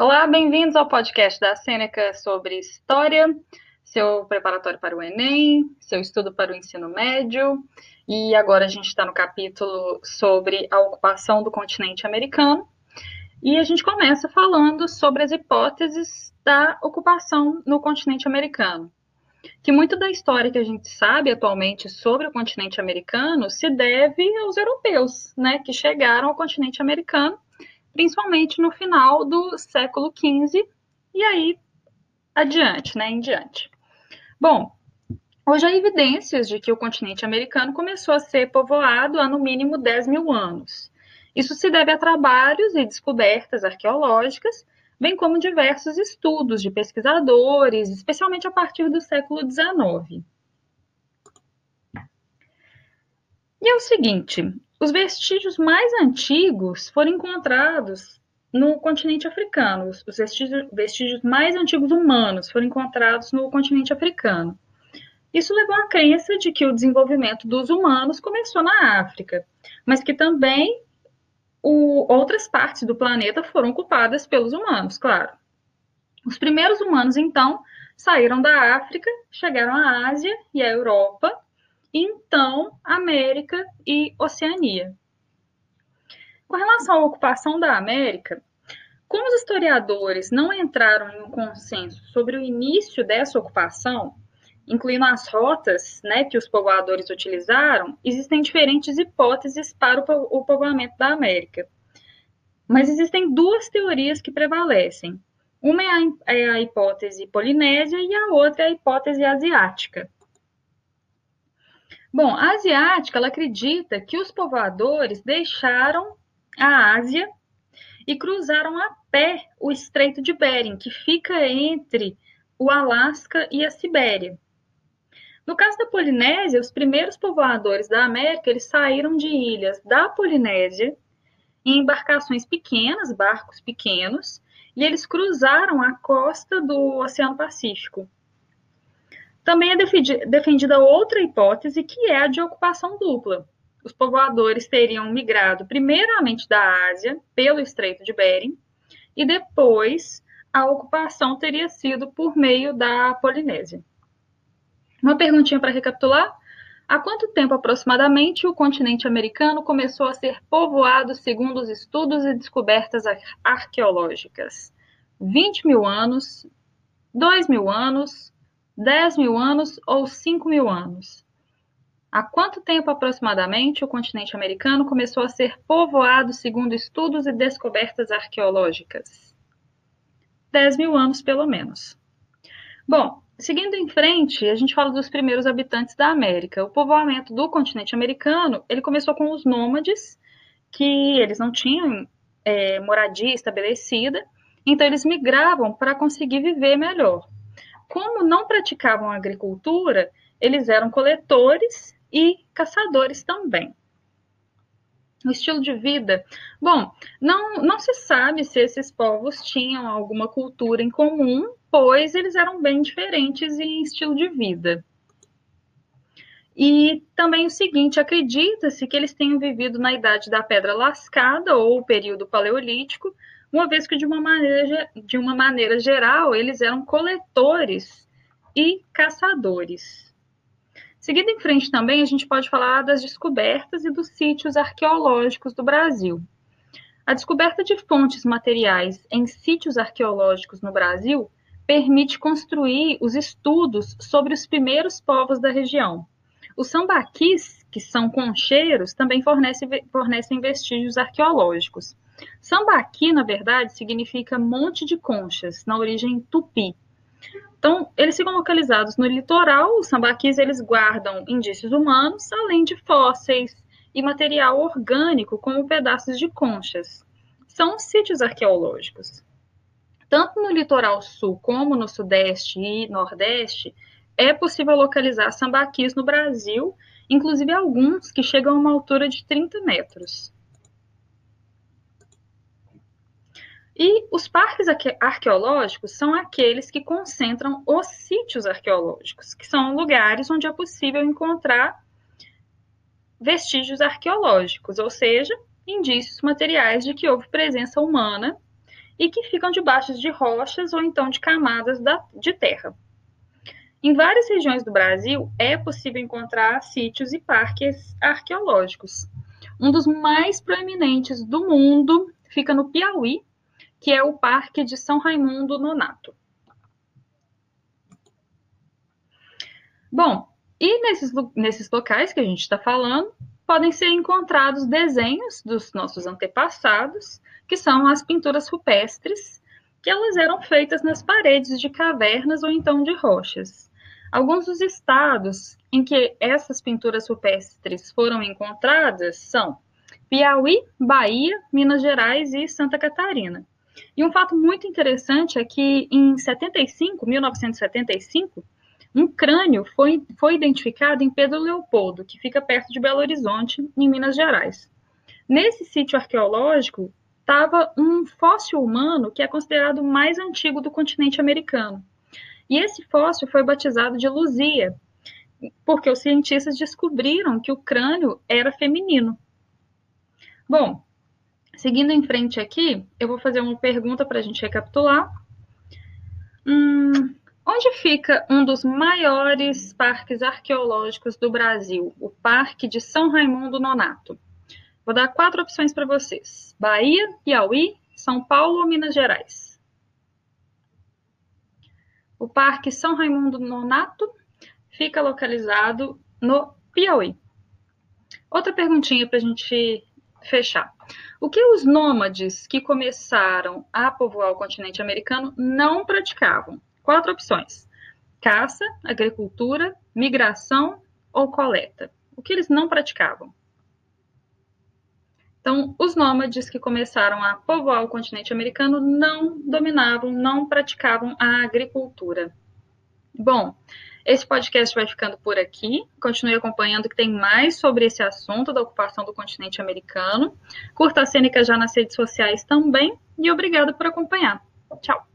Olá, bem-vindos ao podcast da Sêneca sobre história, seu preparatório para o Enem, seu estudo para o ensino médio. E agora a gente está no capítulo sobre a ocupação do continente americano. E a gente começa falando sobre as hipóteses da ocupação no continente americano. Que muito da história que a gente sabe atualmente sobre o continente americano se deve aos europeus, né, que chegaram ao continente americano principalmente no final do século XV e aí adiante, né, em diante. Bom, hoje há evidências de que o continente americano começou a ser povoado há no mínimo 10 mil anos. Isso se deve a trabalhos e descobertas arqueológicas, bem como diversos estudos de pesquisadores, especialmente a partir do século XIX. E é o seguinte: os vestígios mais antigos foram encontrados no continente africano. Os vestígios, mais antigos humanos foram encontrados no continente africano. Isso levou à crença de que o desenvolvimento dos humanos começou na África, mas que também o, outras partes do planeta foram ocupadas pelos humanos, claro. Os primeiros humanos, então, saíram da África, chegaram à Ásia e à Europa então América e Oceania. Com relação à ocupação da América, como os historiadores não entraram em um consenso sobre o início dessa ocupação, incluindo as rotas né, que os povoadores utilizaram, existem diferentes hipóteses para o povoamento da América. Mas existem duas teorias que prevalecem. Uma é a, é a hipótese polinésia e a outra é a hipótese asiática. Bom, a asiática ela acredita que os povoadores deixaram a Ásia e cruzaram a pé o Estreito de Bering, que fica entre o Alasca e a Sibéria. No caso da Polinésia, os primeiros povoadores da América eles saíram de ilhas da Polinésia em embarcações pequenas, barcos pequenos, e eles cruzaram a costa do Oceano Pacífico. Também é defendida outra hipótese, que é a de ocupação dupla. Os povoadores teriam migrado primeiramente da Ásia pelo Estreito de Bering e depois a ocupação teria sido por meio da Polinésia. Uma perguntinha para recapitular. Há quanto tempo aproximadamente o continente americano começou a ser povoado segundo os estudos e descobertas arqueológicas? 20 mil anos, 2 mil anos, 10 mil anos ou 5 mil anos? Há quanto tempo aproximadamente o continente americano começou a ser povoado segundo estudos e descobertas arqueológicas? 10 mil anos, pelo menos. Bom, seguindo em frente, a gente fala dos primeiros habitantes da América. O povoamento do continente americano, ele começou com os nômades, que eles não tinham é, moradia estabelecida, então eles migravam para conseguir viver melhor como não praticavam agricultura, eles eram coletores e caçadores também. O estilo de vida. Bom, não, não se sabe se esses povos tinham alguma cultura em comum, pois eles eram bem diferentes em estilo de vida. E também o seguinte: acredita-se que eles tenham vivido na idade da pedra lascada ou período paleolítico, uma vez que de uma maneira, de uma maneira geral eles eram coletores e caçadores. Seguindo em frente também, a gente pode falar das descobertas e dos sítios arqueológicos do Brasil. A descoberta de fontes materiais em sítios arqueológicos no Brasil permite construir os estudos sobre os primeiros povos da região. Os sambaquis, que são concheiros, também fornecem, fornecem vestígios arqueológicos. Sambaqui, na verdade, significa monte de conchas, na origem tupi. Então, eles ficam localizados no litoral, os sambaquis eles guardam indícios humanos, além de fósseis e material orgânico, como pedaços de conchas. São sítios arqueológicos. Tanto no litoral sul como no sudeste e nordeste, é possível localizar sambaquis no Brasil, inclusive alguns que chegam a uma altura de 30 metros. E os parques arqueológicos são aqueles que concentram os sítios arqueológicos, que são lugares onde é possível encontrar vestígios arqueológicos, ou seja, indícios materiais de que houve presença humana e que ficam debaixo de rochas ou então de camadas de terra. Em várias regiões do Brasil é possível encontrar sítios e parques arqueológicos. Um dos mais proeminentes do mundo fica no Piauí, que é o Parque de São Raimundo Nonato. Bom, e nesses, nesses locais que a gente está falando, podem ser encontrados desenhos dos nossos antepassados, que são as pinturas rupestres, que elas eram feitas nas paredes de cavernas ou então de rochas. Alguns dos estados em que essas pinturas rupestres foram encontradas são Piauí, Bahia, Minas Gerais e Santa Catarina. E um fato muito interessante é que em 75, 1975, um crânio foi, foi identificado em Pedro Leopoldo, que fica perto de Belo Horizonte, em Minas Gerais. Nesse sítio arqueológico estava um fóssil humano que é considerado o mais antigo do continente americano. E esse fóssil foi batizado de Luzia, porque os cientistas descobriram que o crânio era feminino. Bom, seguindo em frente aqui, eu vou fazer uma pergunta para a gente recapitular. Hum, onde fica um dos maiores parques arqueológicos do Brasil, o Parque de São Raimundo Nonato? Vou dar quatro opções para vocês: Bahia, Piauí, São Paulo ou Minas Gerais. O Parque São Raimundo Nonato fica localizado no Piauí. Outra perguntinha para a gente fechar. O que os nômades que começaram a povoar o continente americano não praticavam? Quatro opções: caça, agricultura, migração ou coleta. O que eles não praticavam? Então, os nômades que começaram a povoar o continente americano não dominavam, não praticavam a agricultura. Bom, esse podcast vai ficando por aqui. Continue acompanhando que tem mais sobre esse assunto da ocupação do continente americano. Curta a Cênica já nas redes sociais também. E obrigado por acompanhar. Tchau!